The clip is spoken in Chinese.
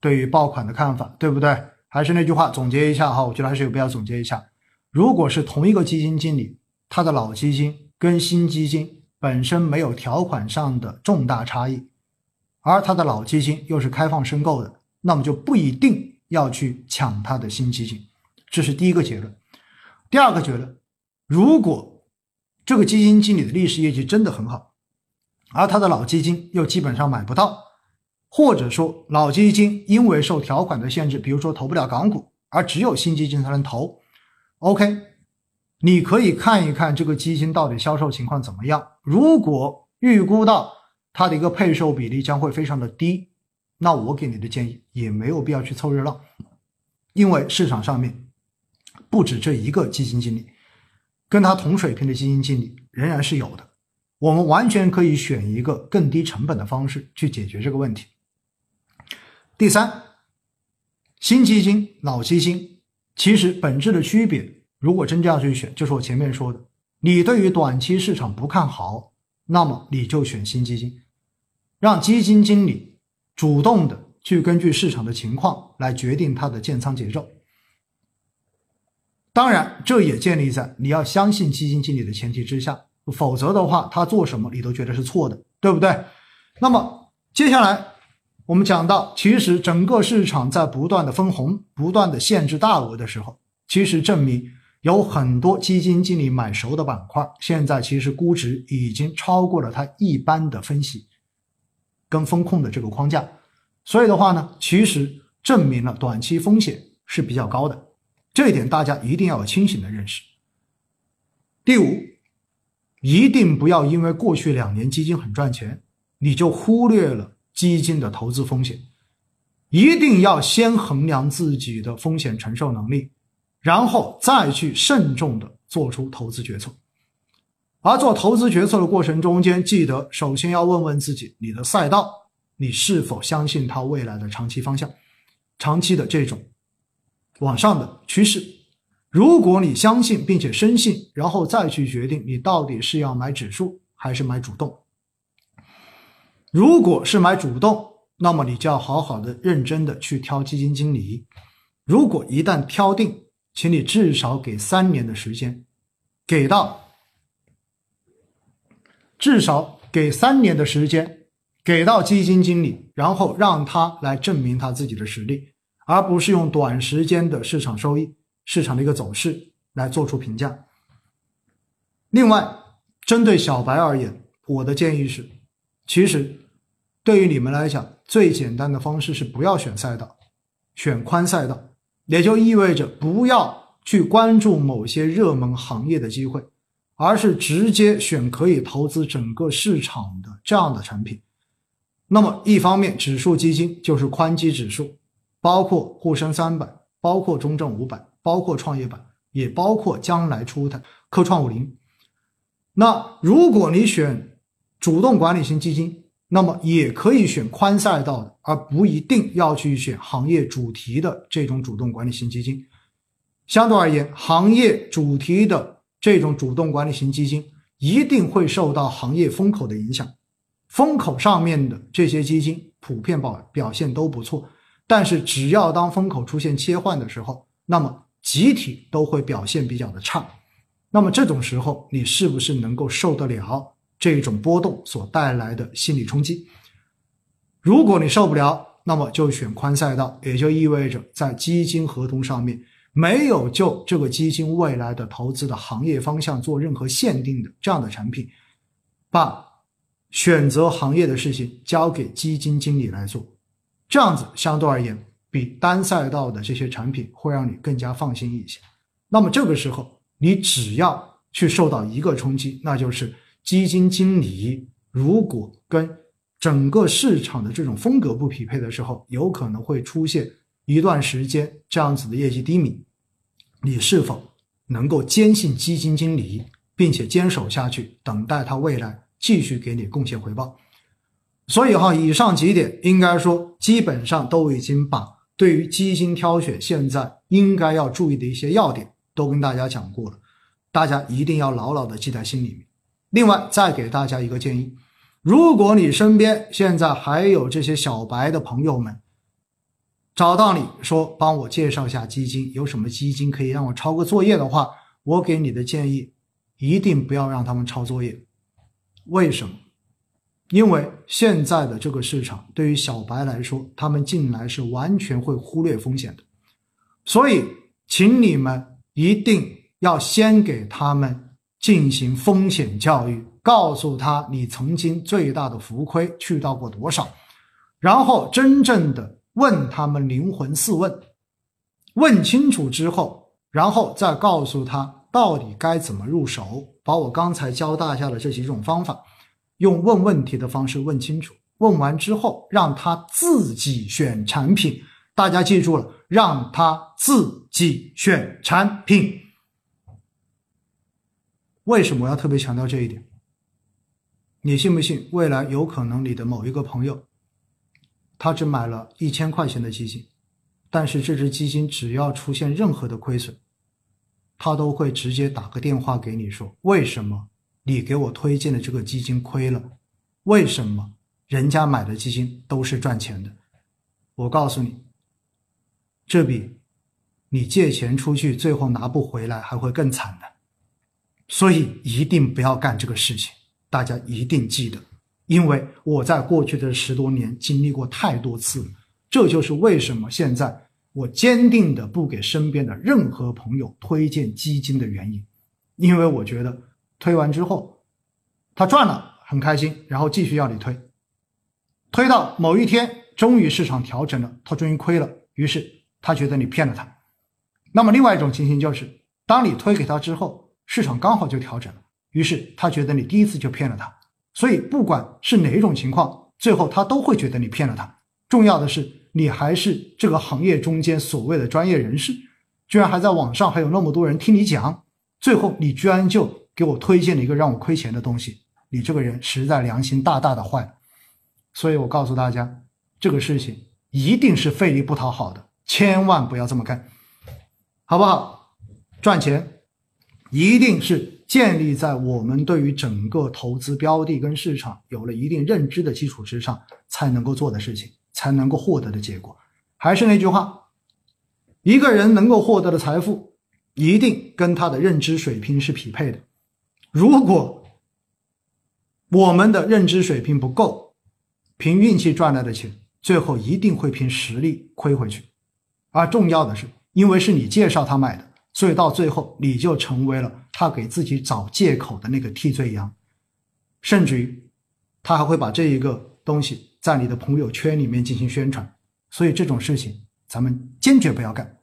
对于爆款的看法，对不对？还是那句话，总结一下哈，我觉得还是有必要总结一下。如果是同一个基金经理，他的老基金跟新基金本身没有条款上的重大差异，而他的老基金又是开放申购的，那么就不一定要去抢他的新基金。这是第一个结论。第二个结论，如果这个基金经理的历史业绩真的很好，而他的老基金又基本上买不到，或者说老基金因为受条款的限制，比如说投不了港股，而只有新基金才能投，OK，你可以看一看这个基金到底销售情况怎么样。如果预估到它的一个配售比例将会非常的低，那我给你的建议也没有必要去凑热闹，因为市场上面。不止这一个基金经理，跟他同水平的基金经理仍然是有的。我们完全可以选一个更低成本的方式去解决这个问题。第三，新基金、老基金其实本质的区别，如果真这样去选，就是我前面说的，你对于短期市场不看好，那么你就选新基金，让基金经理主动的去根据市场的情况来决定他的建仓节奏。当然，这也建立在你要相信基金经理的前提之下，否则的话，他做什么你都觉得是错的，对不对？那么接下来我们讲到，其实整个市场在不断的分红、不断的限制大额的时候，其实证明有很多基金经理买熟的板块，现在其实估值已经超过了它一般的分析跟风控的这个框架，所以的话呢，其实证明了短期风险是比较高的。这一点大家一定要有清醒的认识。第五，一定不要因为过去两年基金很赚钱，你就忽略了基金的投资风险。一定要先衡量自己的风险承受能力，然后再去慎重的做出投资决策。而做投资决策的过程中间，记得首先要问问自己，你的赛道，你是否相信它未来的长期方向，长期的这种。往上的趋势，如果你相信并且深信，然后再去决定你到底是要买指数还是买主动。如果是买主动，那么你就要好好的、认真的去挑基金经理。如果一旦挑定，请你至少给三年的时间，给到至少给三年的时间，给到基金经理，然后让他来证明他自己的实力。而不是用短时间的市场收益、市场的一个走势来做出评价。另外，针对小白而言，我的建议是，其实对于你们来讲，最简单的方式是不要选赛道，选宽赛道，也就意味着不要去关注某些热门行业的机会，而是直接选可以投资整个市场的这样的产品。那么，一方面，指数基金就是宽基指数。包括沪深三百，包括中证五百，包括创业板，也包括将来出的科创五零。那如果你选主动管理型基金，那么也可以选宽赛道的，而不一定要去选行业主题的这种主动管理型基金。相对而言，行业主题的这种主动管理型基金一定会受到行业风口的影响，风口上面的这些基金普遍表表现都不错。但是，只要当风口出现切换的时候，那么集体都会表现比较的差。那么这种时候，你是不是能够受得了这种波动所带来的心理冲击？如果你受不了，那么就选宽赛道，也就意味着在基金合同上面没有就这个基金未来的投资的行业方向做任何限定的这样的产品，把选择行业的事情交给基金经理来做。这样子相对而言，比单赛道的这些产品会让你更加放心一些。那么这个时候，你只要去受到一个冲击，那就是基金经理如果跟整个市场的这种风格不匹配的时候，有可能会出现一段时间这样子的业绩低迷。你是否能够坚信基金经理，并且坚守下去，等待他未来继续给你贡献回报？所以哈，以上几点应该说基本上都已经把对于基金挑选现在应该要注意的一些要点都跟大家讲过了，大家一定要牢牢的记在心里面。另外，再给大家一个建议：如果你身边现在还有这些小白的朋友们，找到你说帮我介绍一下基金，有什么基金可以让我抄个作业的话，我给你的建议，一定不要让他们抄作业。为什么？因为现在的这个市场对于小白来说，他们进来是完全会忽略风险的，所以请你们一定要先给他们进行风险教育，告诉他你曾经最大的浮亏去到过多少，然后真正的问他们灵魂四问，问清楚之后，然后再告诉他到底该怎么入手，把我刚才教大家的这几种方法。用问问题的方式问清楚，问完之后让他自己选产品。大家记住了，让他自己选产品。为什么我要特别强调这一点？你信不信？未来有可能你的某一个朋友，他只买了一千块钱的基金，但是这只基金只要出现任何的亏损，他都会直接打个电话给你说为什么？你给我推荐的这个基金亏了，为什么人家买的基金都是赚钱的？我告诉你，这比你借钱出去最后拿不回来还会更惨的。所以一定不要干这个事情，大家一定记得，因为我在过去的十多年经历过太多次。这就是为什么现在我坚定的不给身边的任何朋友推荐基金的原因，因为我觉得。推完之后，他赚了，很开心，然后继续要你推，推到某一天，终于市场调整了，他终于亏了，于是他觉得你骗了他。那么另外一种情形就是，当你推给他之后，市场刚好就调整了，于是他觉得你第一次就骗了他。所以不管是哪一种情况，最后他都会觉得你骗了他。重要的是，你还是这个行业中间所谓的专业人士，居然还在网上还有那么多人听你讲，最后你居然就。给我推荐了一个让我亏钱的东西，你这个人实在良心大大的坏了，所以我告诉大家，这个事情一定是费力不讨好的，千万不要这么干，好不好？赚钱一定是建立在我们对于整个投资标的跟市场有了一定认知的基础之上才能够做的事情，才能够获得的结果。还是那句话，一个人能够获得的财富，一定跟他的认知水平是匹配的。如果我们的认知水平不够，凭运气赚来的钱，最后一定会凭实力亏回去。而重要的是，因为是你介绍他买的，所以到最后你就成为了他给自己找借口的那个替罪羊，甚至于他还会把这一个东西在你的朋友圈里面进行宣传。所以这种事情咱们坚决不要干。